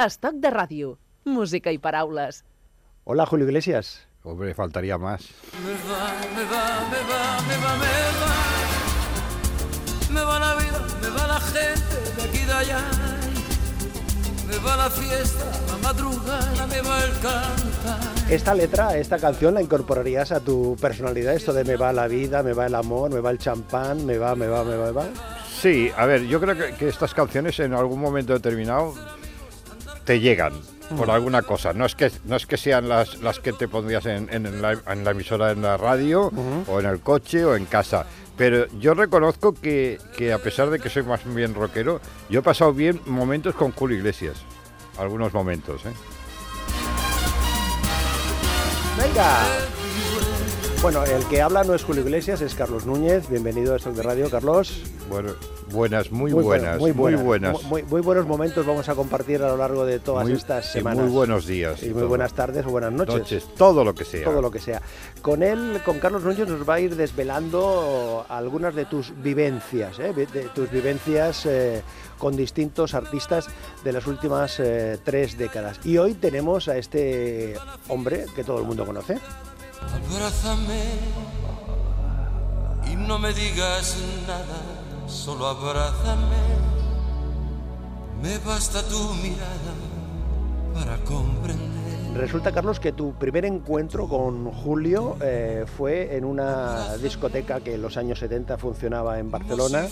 Estoc de ràdio, música i paraules. Hola, Julio Iglesias. Hombre, faltaría más. Me va, me va, me va, me va, me va. Me va la vida, me va la gente de aquí y de allá. Me va la fiesta, la madrugada, me va el cantar. Esta letra, esta canción, la incorporarías a tu personalidad, esto de me va la vida, me va el amor, me va el champán, me va, me va, me va, me va. Sí, a ver, yo creo que, que estas canciones en algún momento determinado te llegan por Mm. alguna cosa. No es que, no es que sean las, las que te pondrías en, en la, en la emisora en la radio, o en el coche, o en casa. Pero yo reconozco que, que a pesar de que soy más bien rockero, yo he pasado bien momentos con Julio Iglesias. Algunos momentos, ¿eh? ¡Venga! Bueno, el que habla no es Julio Iglesias, es Carlos Núñez. Bienvenido a Stock de Radio, Carlos. Bueno, buenas, muy, buenas, muy buenas. Muy, muy buenos momentos vamos a compartir a lo largo de todas estas y semanas. muy buenos días. Y muy todo. buenas tardes o buenas noches. noches, todo lo que sea. Todo lo que sea. Con él, con Carlos Núñez, nos va a ir desvelando algunas de tus vivencias, ¿eh? de tus vivencias eh, con distintos artistas de las últimas eh, tres décadas. Y hoy tenemos a este hombre que todo el mundo conoce. Abrázame y no me digas nada, solo abrázame. Me basta tu mirada para comprender. Resulta, Carlos, que tu primer encuentro con Julio eh, fue en una discoteca que en los años 70 funcionaba en Barcelona,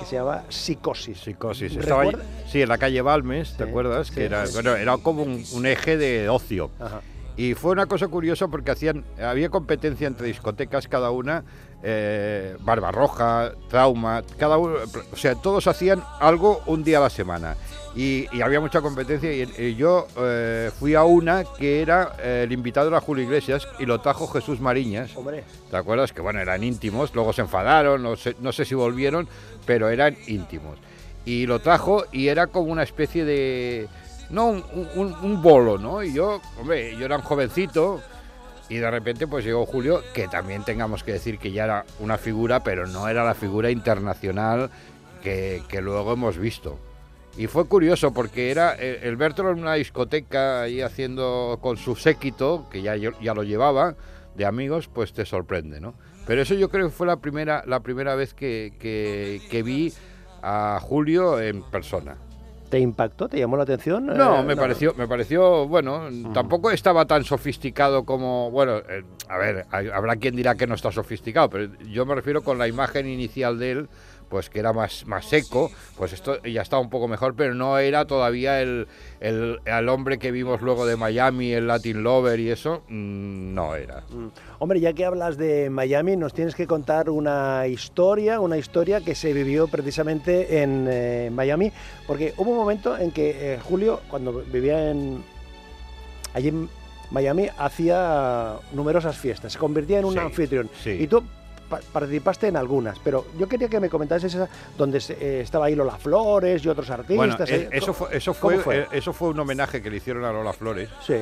que se llama Psicosis. Psicosis. Estaba ¿Recuerda? sí, en la calle Balmes, ¿te Sí, acuerdas? sí, que era, sí. bueno, era como un, un eje de ocio. Ajá. Y fue una cosa curiosa porque hacían, había competencia entre discotecas, cada una, eh, Barbarroja, Trauma, cada uno, o sea, todos hacían algo un día a la semana. Y, y había mucha competencia y, y yo eh, fui a una que era, eh, el invitado era Julio Iglesias y lo trajo Jesús Mariñas. Hombre, ¿Te acuerdas? Que bueno, eran íntimos, luego se enfadaron, no sé, no sé si volvieron, pero eran íntimos. Y lo trajo y era como una especie de... No, un, un- bolo, ¿no? Y yo, hombre, yo era un jovencito y de repente pues llegó Julio, que también tengamos que decir que ya era una figura, pero no era la figura internacional que, que luego hemos visto. Y fue curioso porque era el verlo en una discoteca ahí haciendo con su séquito, que ya, ya lo llevaba, de amigos, pues te sorprende, ¿no? Pero eso yo creo que fue la primera, la primera vez que, que- que vi a Julio en persona. ¿Te impactó? ¿Te llamó la atención? No, Eh, me pareció, me pareció, bueno, tampoco estaba tan sofisticado como, bueno, eh, a ver, hay- habrá quien dirá que no está sofisticado, pero yo me refiero con la imagen inicial de él, pues que era más, más seco, pues esto ya estaba un poco mejor, pero no era todavía el, el, el hombre que vimos luego de Miami, el Latin Lover y eso, mm, no era. Mm. Hombre, ya que hablas de Miami, nos tienes que contar una historia, una historia que se vivió precisamente en eh, Miami, porque hubo un momento en que eh, Julio, cuando vivía en allí en Miami, hacía numerosas fiestas, se convertía en un Sí, anfitrión. sí. Y tú participaste en algunas, pero yo quería que me comentases esa donde se- eh, estaba ahí Lola Flores y otros Bueno, artistas. eh, eh, eso fue, eso ¿cómo fue, fue? eh, eso fue un homenaje que le hicieron a Lola Flores. Sí,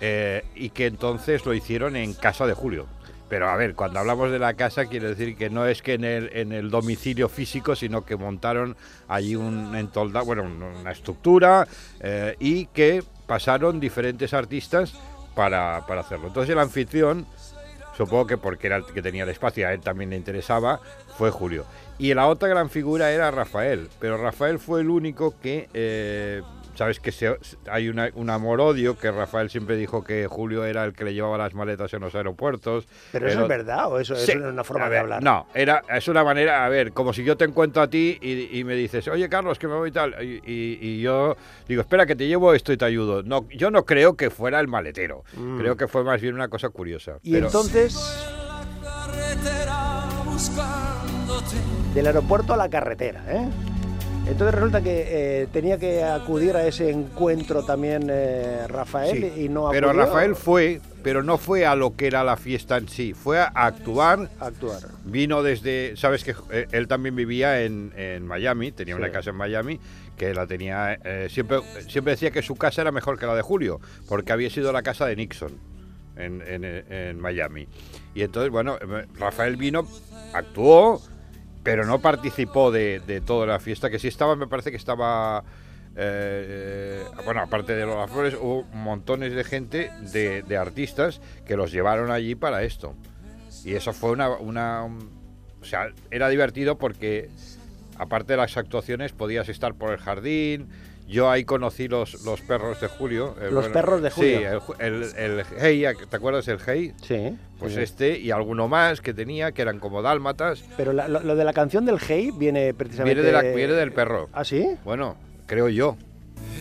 eh, y que entonces lo hicieron en casa de Julio. Pero a ver, cuando hablamos de la casa, quiere decir que no es que en el, en el domicilio físico, sino que montaron allí un entolda, bueno, un- una estructura eh, y que pasaron diferentes artistas para, para hacerlo. Entonces el anfitrión, supongo que porque era el que tenía el espacio y a él también le interesaba, fue Julio. Y la otra gran figura era Rafael, pero Rafael fue el único que, eh, sabes que se- hay una- un amor-odio, que Rafael siempre dijo que Julio era el que le llevaba las maletas en los aeropuertos. pero eso El es verdad o eso Sí, es una forma de hablar. No, era, es una manera, a ver, como si yo te encuentro a ti y, y me dices, oye Carlos, que me voy y tal, y, y- y yo digo, espera, que te llevo esto y te ayudo. No, yo no creo que fuera el maletero, Mm. creo que fue más bien una cosa curiosa. Y pero- entonces, del aeropuerto a la carretera, ¿eh? Entonces resulta que eh, tenía que acudir a ese encuentro también eh, Rafael Sí, y no pero acudió Rafael fue, pero no fue a lo que era la fiesta en sí, fue a actuar. a actuar. Vino desde, sabes que eh, él también vivía en, en Miami, tenía Sí. una casa en Miami, que la tenía, eh, siempre, siempre decía que su casa era mejor que la de Julio, porque había sido la casa de Nixon en, en- en Miami. Y entonces, bueno, Rafael vino, actuó, pero no participó de, de toda la fiesta, que sí estaba, me parece que estaba eh, bueno, aparte de Lola Flores, hubo montones de gente, de, de artistas, que los llevaron allí para esto. Y eso fue una, una- O sea, era divertido porque, aparte de las actuaciones, podías estar por el jardín. Yo ahí conocí los, los perros de Julio. el Los perros de Julio. Sí, el, el, el Hey, ¿te acuerdas del Hey? Sí. Pues sí. este y alguno más que tenía, que eran como dálmatas. Pero la- lo, lo de la canción del Hey viene precisamente... Viene, de la, viene del perro. ¿Ah, sí? Bueno, creo yo.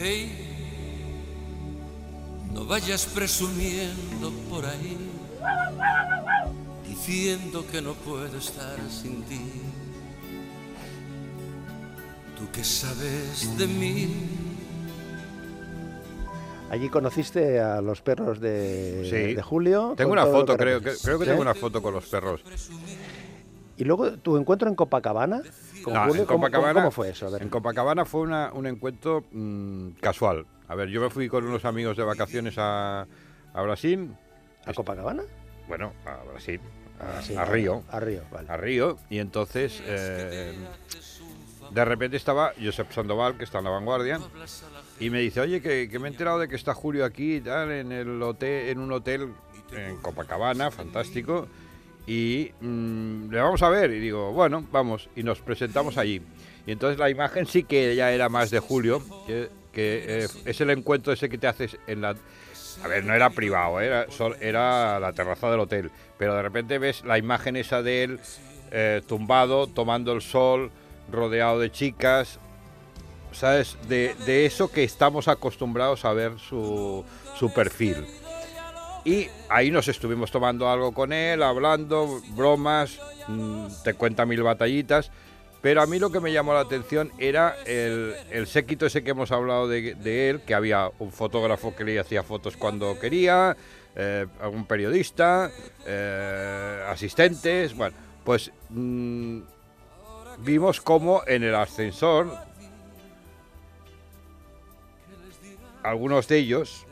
Hey, no vayas presumiendo por ahí, diciendo que no puedo estar sin ti. Tú que sabes de mí, Allí conociste a los perros de, Sí. de Julio. Tengo una foto, creo que, creo que ¿Sí? tengo una foto con los perros. Y luego tu encuentro en Copacabana con No, Julio, en ¿cómo, Copacabana, cómo fue eso? A ver. En Copacabana fue una- un encuentro mm, casual. A ver, yo me fui con unos amigos de vacaciones a, a Brasil. ¿A Copacabana? Bueno, a Brasil, a, Sí, a Río. A Río, vale. A Río. Y entonces, eh, de repente estaba Josep Sandoval, que está en la vanguardia, y me dice, oye, que, me he enterado de que está Julio aquí en, el hotel, en un hotel en Copacabana, fantástico. Y mm, le vamos a ver. Y digo, bueno, vamos. Y nos presentamos allí. Y entonces la imagen sí que ya era más de Julio, que, eh, es el encuentro ese que te haces en la... A ver, no era privado, era, era la terraza del hotel. Pero de repente ves la imagen esa de él eh, tumbado, tomando el sol, rodeado de chicas. ¿Sabes? De, de eso que estamos acostumbrados a ver su, su perfil. Y ahí nos estuvimos tomando algo con él, hablando, bromas, mm, te cuenta mil batallitas. Pero a mí lo que me llamó la atención era el, el séquito ese que hemos hablado de, él, que había un fotógrafo que le hacía fotos cuando quería, eh, algún periodista, eh, asistentes, bueno, pues mm, vimos como en el ascensor algunos de ellos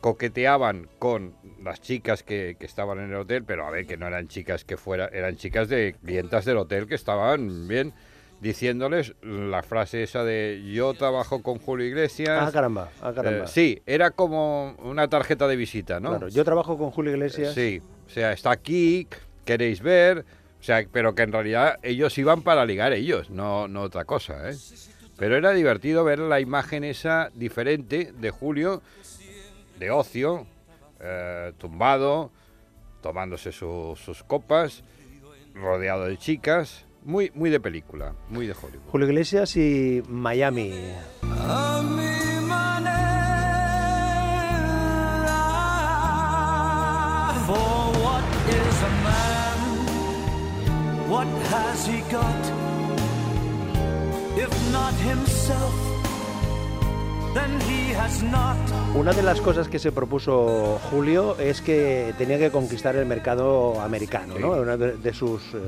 coqueteaban con las chicas que, que estaban en el hotel, pero a ver, que no eran chicas que fuera, eran chicas de clientas del hotel que estaban bien diciéndoles la frase esa de yo trabajo con Julio Iglesias. Ah, caramba, ah, caramba. Eh, sí, era como una tarjeta de visita, ¿no? Claro, yo trabajo con Julio Iglesias. Sí, o sea, está aquí, queréis ver, o sea, pero que en realidad ellos iban para ligar ellos, no, no otra cosa, ¿eh? Pero era divertido ver la imagen esa diferente de Julio, de ocio, eh, tumbado, tomándose su- sus copas, rodeado de chicas, muy, muy de película, muy de Hollywood. Julio Iglesias y Miami. What has he got? If not himself, Una de las cosas que se propuso Julio es que tenía que conquistar el mercado americano, ¿no? Sí. Una de, de sus eh,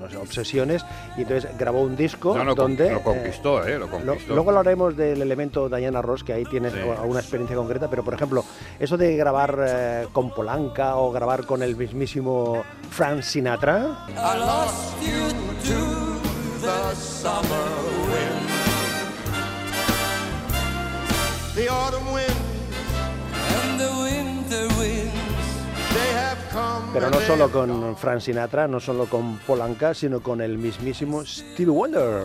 no sé, obsesiones. Y entonces grabó un disco No, no, donde... lo eh, conquistó, ¿eh? Lo Lo- conquistó. luego hablaremos del elemento Diana Ross, que ahí tienes Sí. una experiencia concreta, pero por ejemplo, eso de grabar eh, con Polanca o grabar con el mismísimo Frank Sinatra, I lost you to the summer The autumn wind, And the winter winds. they have come. pero no solo con. Frank Sinatra, no solo con Polanca, sino con el mismísimo Stevie Wonder.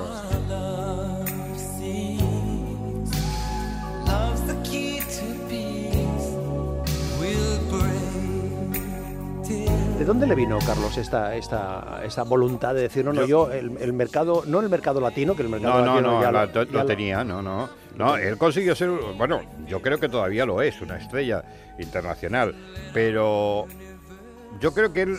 Dónde le vino, Carlos, esta, esta, esta voluntad de decir, no, no, yo, el, el mercado, no el mercado latino, que el mercado No, no, latino no, ya la- lo, to- ya lo lo- tenía, no, no. No, él consiguió ser, bueno, yo creo que todavía lo es, una estrella internacional, pero yo creo que él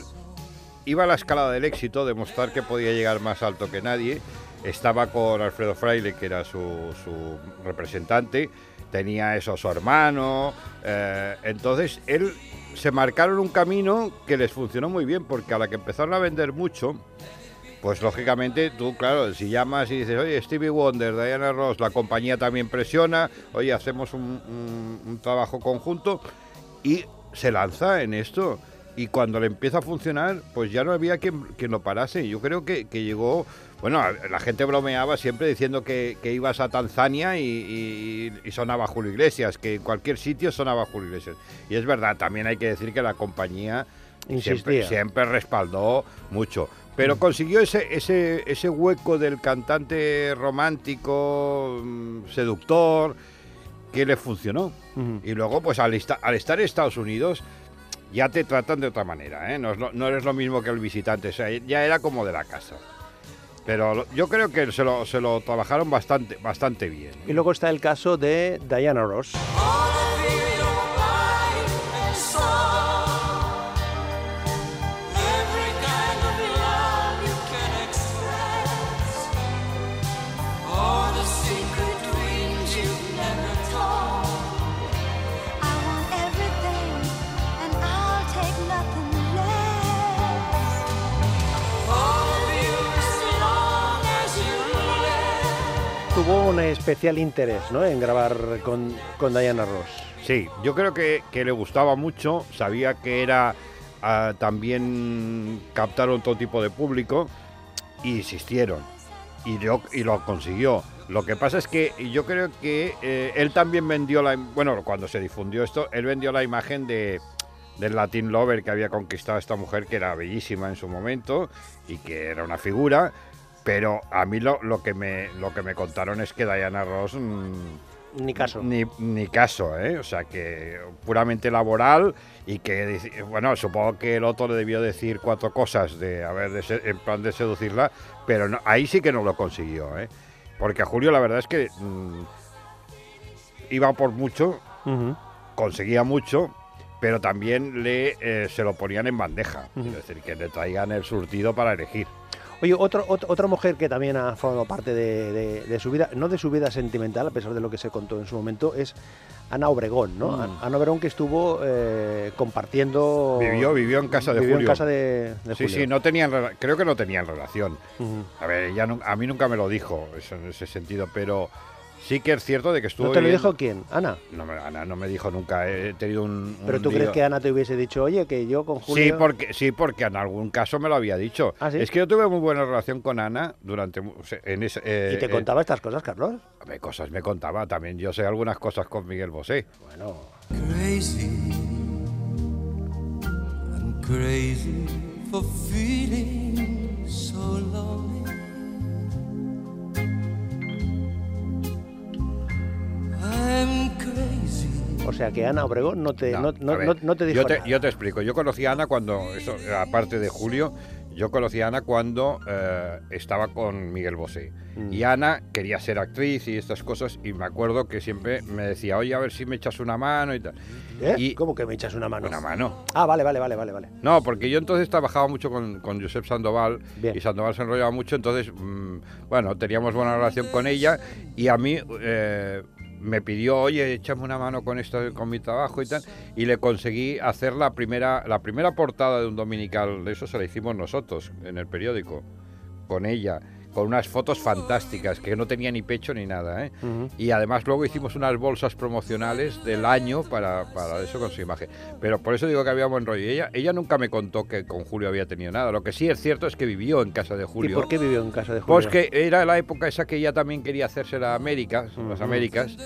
iba a la escalada del éxito, demostrar que podía llegar más alto que nadie. Estaba con Alfredo Fraile, que era su, su representante, tenía eso a su hermano, eh, entonces él se marcaron un camino que les funcionó muy bien, porque a la que empezaron a vender mucho, pues lógicamente tú, claro, si llamas y dices, oye, Stevie Wonder, Diana Ross, la compañía también presiona, oye, hacemos un, un- trabajo conjunto y se lanza en esto. Y cuando le empieza a funcionar, pues ya no había quien, quien lo parase. Yo creo que, que llegó, bueno, la gente bromeaba siempre diciendo que, que ibas a Tanzania y, y- y sonaba Julio Iglesias, que en cualquier sitio sonaba Julio Iglesias. Y es verdad, también hay que decir que la compañía siempre, siempre respaldó mucho. Pero consiguió ese, ese, ese hueco del cantante romántico, mm, seductor, que le funcionó. Y luego, pues al, al estar en Estados Unidos, ya te tratan de otra manera, ¿eh? No, es lo- no eres lo mismo que el visitante, o sea, ya era como de la casa. Pero lo- yo creo que se lo, se lo trabajaron bastante, bastante bien. Y luego está el caso de Diana Ross. Especial interés ¿no? en grabar con, con Diana Ross. Sí, yo creo que, que le gustaba mucho, sabía que era ah, también captaron todo tipo de público y insistieron y, yo, y lo consiguió. Lo que pasa es que yo creo que eh, él también vendió la, bueno, cuando se difundió esto, él vendió la imagen de del Latin Lover que había conquistado a esta mujer que era bellísima en su momento y que era una figura, pero a mí lo, lo que me lo que me contaron es que Diana Ross mm, Ni caso. ni, ni caso, ¿eh? O sea, que puramente laboral y que, bueno, supongo que el otro le debió decir cuatro cosas de, a ver, de se- en plan de seducirla, pero no- ahí sí que no lo consiguió, ¿eh? Porque a Julio la verdad es que mm, iba por mucho, conseguía mucho, pero también le eh, se lo ponían en bandeja, es decir, que le traigan el surtido para elegir. Oye, otro, ot- otra mujer que también ha formado parte de, de- de su vida, no de su vida sentimental, a pesar de lo que se contó en su momento, es Ana Obregón, ¿no? Mm. An- Ana Obregón que estuvo eh, compartiendo... Vivió, vivió en casa de vivió Julio. en casa de, de Sí, Julio. sí, no tenían, creo que no tenían relación. A ver, ella a mí nunca me lo dijo eso en ese sentido, pero sí que es cierto de que estuvo ¿No te lo viviendo- dijo quién? Ana. No, me- Ana no me dijo nunca. He tenido un. ¿Pero un tú crees que Ana te hubiese dicho, oye, que yo con Julio... Sí porque, sí, porque en algún caso me lo había dicho. ¿Ah, sí? Es que yo tuve muy buena relación con Ana durante. En ese, eh, ¿Y te eh, contaba estas cosas, Carlos? me- cosas me contaba también. Yo sé algunas cosas con Miguel Bosé. Bueno, crazy. I'm crazy for feeling so lonely. O sea que Ana Obregón no te, no, no- no- no te dijo yo te, nada. yo te explico. Yo conocí a Ana cuando, eso, aparte de Julio, yo conocí a Ana cuando eh, estaba con Miguel Bosé. Mm. Y Ana quería ser actriz y estas cosas. Y me acuerdo que siempre me decía, oye, a ver si me echas una mano y tal. ¿Eh? y- ¿Cómo que me echas una mano? Una mano. Ah, vale, vale, vale, vale, vale. No, porque yo entonces trabajaba mucho con, con Josep Sandoval Bien. y Sandoval se enrollaba mucho, entonces, mm, bueno, teníamos buena relación con ella y a mí eh, me pidió, oye, échame una mano con esto, con mi trabajo y tal, y le conseguí hacer la primera, la primera portada de un dominical, de eso se la hicimos nosotros en el periódico, con ella, con unas fotos fantásticas, que no tenía ni pecho ni nada, ¿eh? Y además luego hicimos unas bolsas promocionales del año para, para eso con su imagen. Pero por eso digo que había buen rollo. Y ella, ella nunca me contó que con Julio había tenido nada. Lo que sí es cierto es que vivió en casa de ¿Y Julio. por qué vivió en casa de Julio? Pues que era la época esa que ella también quería hacerse la América, las. Américas,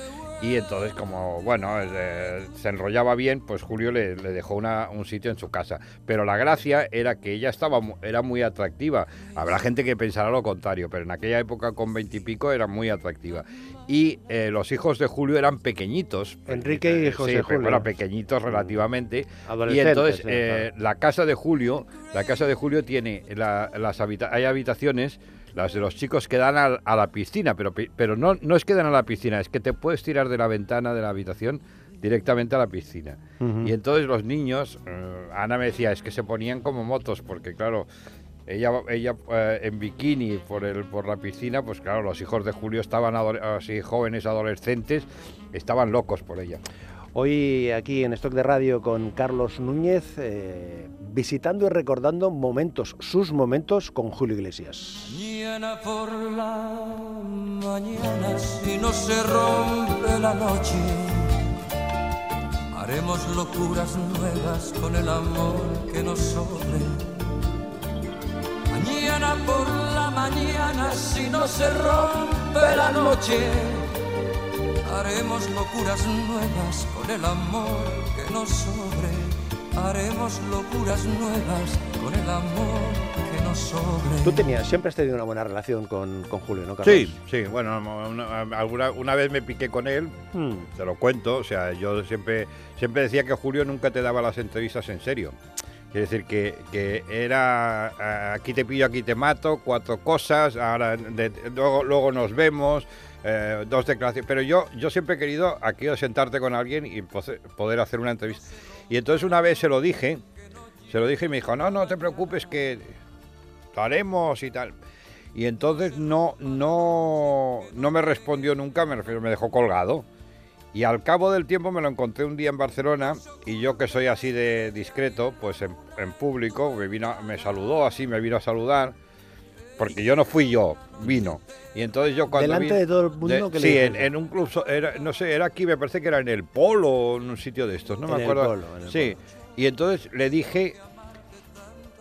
y entonces como, bueno, eh, se enrollaba bien, pues Julio le, le dejó una- un sitio en su casa. Pero la gracia era que ella estaba, era muy atractiva. Habrá gente que pensará lo contrario, pero en aquella época con veintipico era muy atractiva. Y eh, los hijos de Julio eran pequeñitos. Enrique y Eh, José sí, Julio. Bueno, pequeñitos relativamente. Y entonces eh, la casa de Julio, la casa de Julio tiene la- las habita- hay habitaciones, las de los chicos que dan al- a, la piscina, pero, pero no, no es que dan a la piscina, es que te puedes tirar de la ventana de la habitación directamente a la piscina. Y entonces los niños, eh, Ana me decía, es que se ponían como motos, porque claro, ella, ella eh, en bikini por, el, por la piscina, pues claro, los hijos de Julio estaban así jóvenes adolescentes, estaban locos por ella. Hoy aquí en Stock de Radio con Carlos Núñez, eh, visitando y recordando momentos, sus momentos con Julio Iglesias. Mañana por la mañana, si no se rompe la noche, Haremos locuras nuevas con el amor que nos sobre. Mañana por la mañana, si no se rompe la noche, haremos locuras nuevas con el amor que nos sobre. Haremos locuras nuevas con el amor que nos sobre. Tú tenías, siempre has tenido una buena relación con, con Julio, ¿no, Carlos? Sí, sí, bueno, una, alguna, una vez me piqué con él, Hmm. te lo cuento, o sea, yo siempre, siempre decía que Julio nunca te daba las entrevistas en serio. Quiere decir que, que era aquí te pillo, aquí te mato, cuatro cosas, ahora luego, luego nos vemos, eh, dos declaraciones. Pero yo, yo siempre he querido aquí sentarte con alguien y poder hacer una entrevista. Y entonces una vez se lo dije, se lo dije y me dijo, no, no te preocupes que lo haremos y tal. Y entonces no, no, no me respondió nunca, me refiero, me dejó colgado. Y al cabo del tiempo me lo encontré un día en Barcelona y yo que soy así de discreto, pues en, en público me, vino, me saludó así, me vino a saludar, porque yo no fui yo, vino. Y entonces yo cuando... Delante vi- de todo el mundo que le Sí, en, dices? en un club, era, no sé, era aquí, me parece que era en el Polo o en un sitio de estos, no En me el acuerdo. Polo, en el sí, y entonces le dije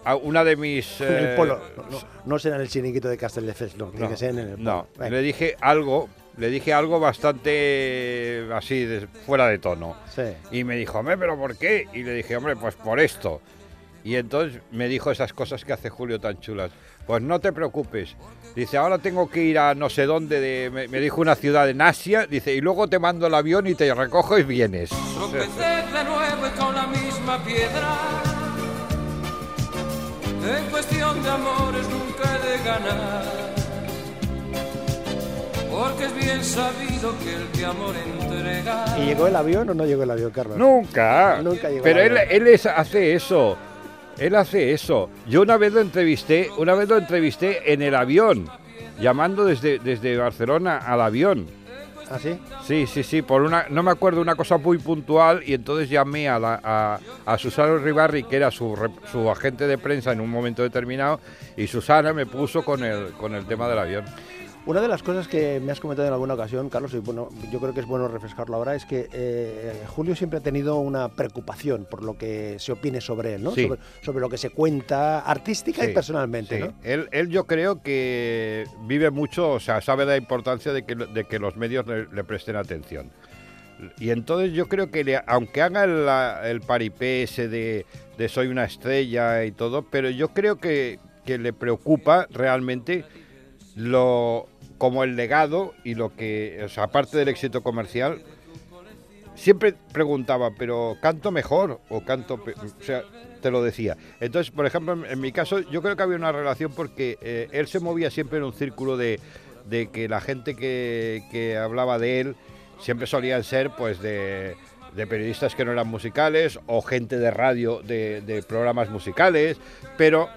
a una de mis... En el eh, polo. No, no, no será en el chiringuito de Castelldefels, no, tiene que ser en el polo. no, Venga. le dije algo, le dije algo bastante así, de- fuera de tono. Sí. Y me dijo, hombre, ¿pero por qué? Y le dije, hombre, pues por esto. Y entonces me dijo esas cosas que hace Julio tan chulas. Pues no te preocupes. Dice, ahora tengo que ir a no sé dónde, de, me, me dijo una ciudad en Asia. Dice, y luego te mando el avión y te recojo y vienes. Tropecé de nuevo y con la misma piedra. En cuestión de amores nunca he de ganar. Porque es bien sabido que el que amor entrega. ¿Y llegó el avión o no llegó el avión, Carlos? Nunca. Nunca llegó Pero él, avión. él es- hace eso. Él hace eso. Yo una vez lo entrevisté, una vez lo entrevisté en el avión, llamando desde, desde Barcelona al avión. ¿Ah, sí? Sí, sí, sí, por una, no me acuerdo, una cosa muy puntual y entonces llamé a, la, a, a Susana Ribarri, que era su, rep- su agente de prensa en un momento determinado, y Susana me puso con el, con el tema del avión. Una de las cosas que me has comentado en alguna ocasión, Carlos, y bueno, yo creo que es bueno refrescarlo ahora, es que eh, Julio siempre ha tenido una preocupación por lo que se opine sobre él, ¿no? Sí. Sobre, sobre lo que se cuenta artística y personalmente, sí. ¿no? Él, él yo creo que vive mucho, o sea, sabe la importancia de que, de que los medios le, le presten atención. Y entonces yo creo que le- aunque haga el, el paripé ese de, de soy una estrella y todo, pero yo creo que, que le preocupa realmente lo como el legado y lo que, aparte del éxito comercial, siempre preguntaba, pero canto mejor o canto, pe-?" o sea, te lo decía. Entonces, por ejemplo, en, en mi caso, yo creo que había una relación porque eh, él se movía siempre en un círculo de, de que la gente que, que hablaba de él siempre solían ser, pues, de, de periodistas que no eran musicales o gente de radio de, de programas musicales, pero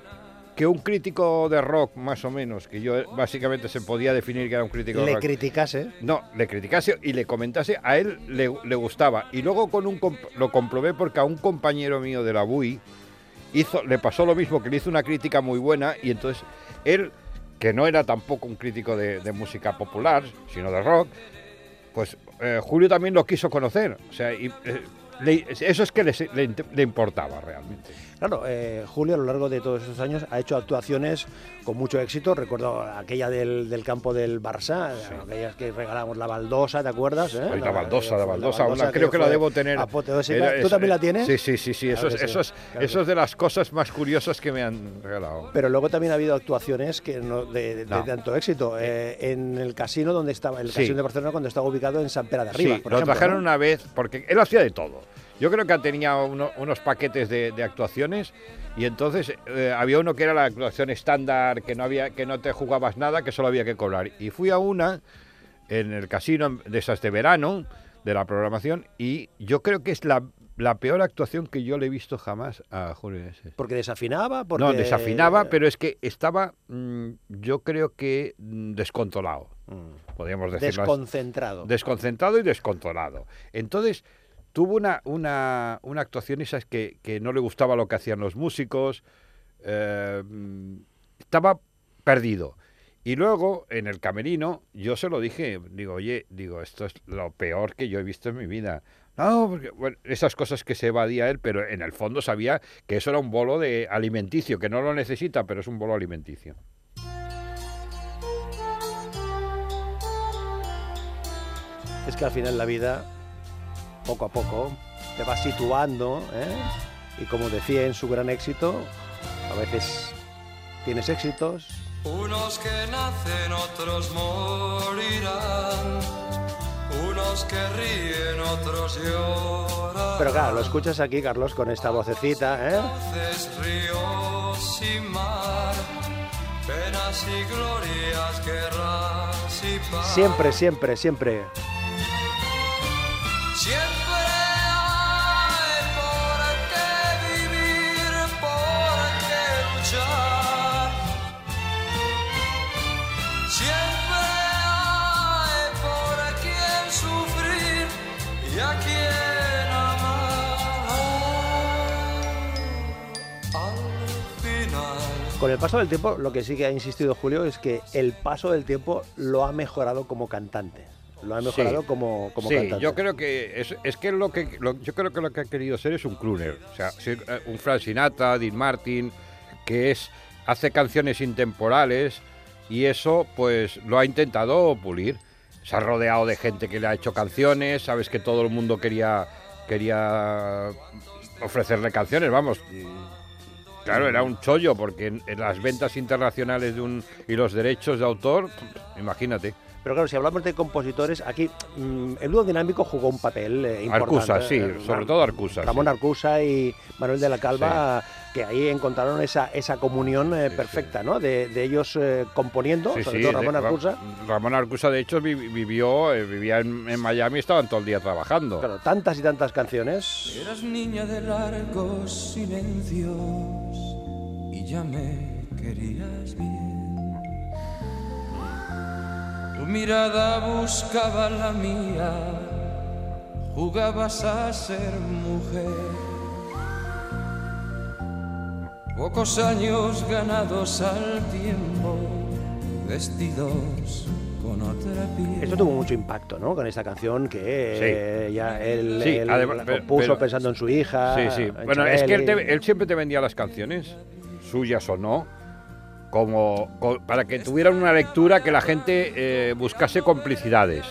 que un crítico de rock, más o menos, que yo eh, básicamente se podía definir que era un crítico de Le rock. criticase. No, le criticase y le comentase, a él le, le gustaba. Y luego con un comp- lo comprobé porque a un compañero mío de la BUI hizo, le pasó lo mismo, que le hizo una crítica muy buena y entonces él, que no era tampoco un crítico de, de música popular, sino de rock, pues eh, Julio también lo quiso conocer. O sea, y, eh, le- eso es que le, le- le importaba realmente. Claro, eh, Julio a lo largo de todos estos años ha hecho actuaciones con mucho éxito. Recuerdo aquella del, del campo del Barça, aquellas que regalamos la baldosa, ¿te acuerdas? eh? La baldosa, la baldosa, baldosa una- creo que la debo tener. ¿Tú es- también la tienes? Sí, sí, sí, sí. Claro Eso, es, que sí, eso, es, claro eso es de las cosas más curiosas que me han regalado. Pero luego también ha habido actuaciones que no, de, de- de No. tanto éxito. Eh, en el casino donde estaba, el Sí. casino de Barcelona cuando estaba ubicado en San Pera de Arriba, sí, por lo ejemplo, trajeron ¿no? una vez, porque él hacía de todo. Yo creo que tenía uno- unos paquetes de, de actuaciones y entonces eh, había uno que era la actuación estándar, que no, había, que no te jugabas nada, que solo había que cobrar. Y fui a una en el casino de esas de verano, de la programación, y yo creo que es la, la peor actuación que yo le he visto jamás a Julio Iglesias. Porque desafinaba, porque... No, desafinaba, pero es que estaba, mm, yo creo que mm, descontrolado, Mm. podríamos decirlo así. Desconcentrado. Desconcentrado y descontrolado. Entonces, tuvo una, una, una actuación esas que, que no le gustaba lo que hacían los músicos, eh, estaba perdido. Y luego, en el camerino, yo se lo dije, digo, oye, digo, esto es lo peor que yo he visto en mi vida. No, porque, bueno, esas cosas que se evadía él, pero en el fondo sabía que eso era un bolo de alimenticio, que no lo necesita, pero es un bolo alimenticio. Es que al final la vida, poco a poco, te va situando, ¿eh? Y como decía en su gran éxito, a veces tienes éxitos, Unos que nacen, otros morirán. Unos que ríen, otros lloran. pero claro, lo escuchas aquí, Carlos, con esta vocecita, ¿eh? Haces ríos y mar, penas y glorias, guerras y paz. Siempre, siempre, siempre. Siempre Con el paso del tiempo, lo que sí que ha insistido Julio es que el paso del tiempo lo ha mejorado como cantante. Lo ha mejorado Sí. como, como sí, cantante. yo creo que es, es que lo que lo- yo creo que lo que ha querido ser es un crooner, o sea, ser, eh, un Frank Sinatra, Dean Martin, que es hace canciones intemporales y eso pues lo ha intentado pulir. Se ha rodeado de gente que le ha hecho canciones, sabes que todo el mundo quería quería ofrecerle canciones, vamos. Claro, era un chollo porque en, en las ventas internacionales de un y los derechos de autor, imagínate. Pero claro, si hablamos de compositores, aquí mm, el dúo dinámico jugó un papel eh, importante. Arcusa, sí, Eh, sobre todo Arcusa. sí. Ramón Arcusa y Manuel de la Calva, que ahí encontraron esa, esa comunión eh, Sí, perfecta, ¿no? De, de ellos eh, componiendo, Sí, sobre sí, todo Ramón Ra- Arcusa. Ramón Arcusa, de hecho, vi- vivió, eh, vivía en, en Miami y estaban todo el día trabajando. Claro, tantas y tantas canciones. Eras niña de largos silencios y ya me querías bien. Tu mirada buscaba la mía, jugabas a ser mujer. Pocos años ganados al tiempo, vestidos con otra piel. Esto tuvo mucho impacto, ¿no? Con esta canción que eh, ya él, Sí, él además, la pero- compuso pero- pensando en su hija. Sí, sí. en Bueno, es que él, te- él siempre te vendía las canciones, suyas o no, como co- para que tuvieran una lectura que la gente eh, buscase complicidades.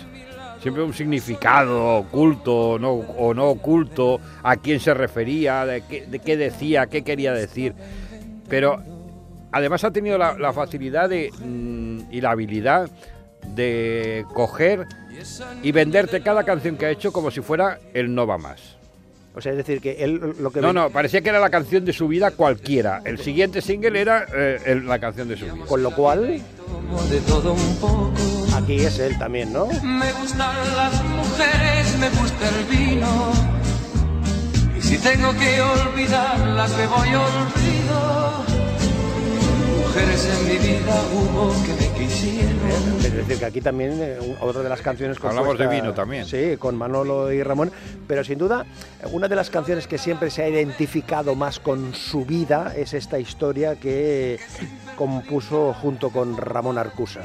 Siempre un significado oculto no, o no oculto, a quién se refería, de qué, de qué decía, qué quería decir. Pero además ha tenido la, la facilidad de, mm, y la habilidad de coger y venderte cada canción que ha hecho como si fuera el No Va Más. O sea, es decir, que él lo que No, no, parecía que era la canción de su vida cualquiera. El siguiente single era eh, el- la canción de su vida. Con lo cual, de todo un poco. Aquí es él también, ¿no? Me gustan las mujeres, me gusta el vino. Y si tengo que olvidarlas, me voy olvido. Mujeres en mi vida hubo que me quisieron. Es decir, que aquí también eh, otra de las canciones Hablamos de compuesta- vino también. Sí, con Manolo y Ramón. Pero sin duda, una de las canciones que siempre se ha identificado más con su vida es esta historia que compuso junto con Ramón Arcusa.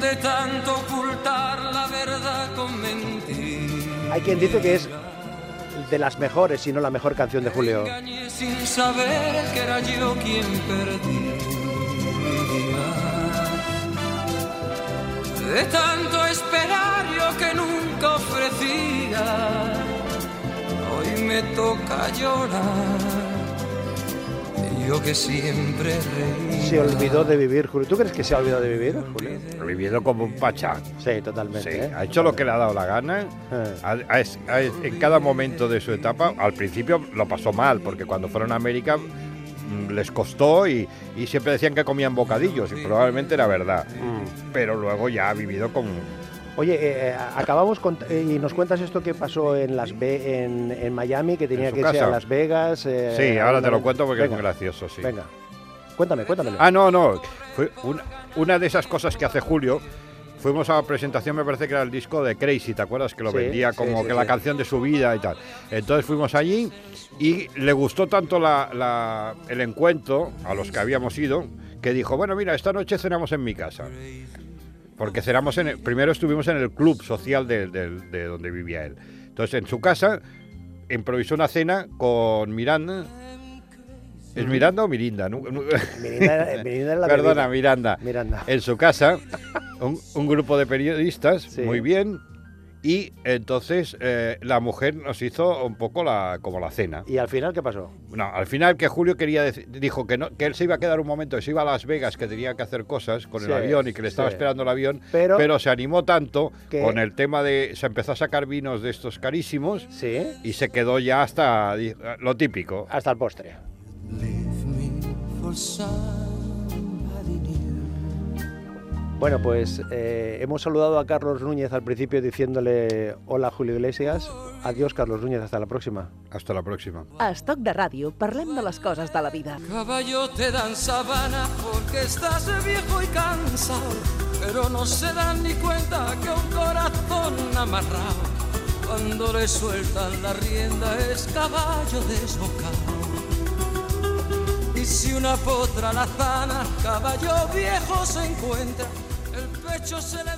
De tanto ocultar la verdad con mentir. Hay quien dice que es de las mejores, si no la mejor canción de Julio. Engañé sin saber que era yo quien De tanto esperar yo que nunca ofrecía, hoy me toca llorar. Yo que siempre reía. Se olvidó de vivir, Julio. ¿Tú crees que se ha olvidado de vivir, Julio? Ha vivido como un pachá. Sí, totalmente. Sí, ¿eh? ha hecho lo que le ha dado la gana. Eh. Ha- ha- es- ha- es- en cada momento de su etapa, al principio lo pasó mal, porque cuando fueron a América les costó y, y siempre decían que comían bocadillos, y probablemente era verdad. Mm. Pero luego ya ha vivido como... Oye, eh, eh, acabamos con, eh, y nos cuentas esto que pasó en las Ve- en, en Miami, que tenía que casa. a Las Vegas. eh, Sí, ahora te lo cuento porque Venga, es muy gracioso, sí. Venga, cuéntame, cuéntamelo. Ah, no, no. Fue una, una de esas cosas que hace Julio. Fuimos a la presentación, me parece que era el disco de Crazy, ¿te acuerdas? Que lo Sí, vendía como sí, que la canción de su vida y tal. Entonces fuimos allí y le gustó tanto la- la- el encuentro a los que habíamos ido que dijo, bueno, mira, esta noche cenamos en mi casa. Porque cenamos en el- primero estuvimos en el club social de, de- de donde vivía él. Entonces, en su casa improvisó una cena con Miranda. ¿Es Miranda o Mirinda? Mirinda, Mirinda es la Perdona. Miranda. Miranda. En su casa, un, un grupo de periodistas, Sí. muy bien. Y entonces eh, la mujer nos hizo un poco la, como la cena. ¿Y al final qué pasó? No, al final que Julio quería dijo que no, que él se iba a quedar un momento, que se iba a Las Vegas, que tenía que hacer cosas con Sí, el avión y que le estaba sí. esperando el avión, Pero- pero, se animó tanto Que- con el tema de se empezó a sacar vinos de estos carísimos Sí. y se quedó ya hasta lo típico. Hasta el postre. Bueno, pues eh, hemos saludado a Carlos Núñez al principio diciéndole hola Julio Iglesias. Adiós Carlos Núñez, hasta la próxima. Hasta la próxima. A Estoc de Ràdio parlem de les coses de la vida. Caballo te dan sabana porque estás viejo y cansado, pero no se dan ni cuenta que un corazón amarrado, cuando le sueltan la rienda es caballo desbocado. Si una potra la zana, caballo viejo se encuentra, el pecho se le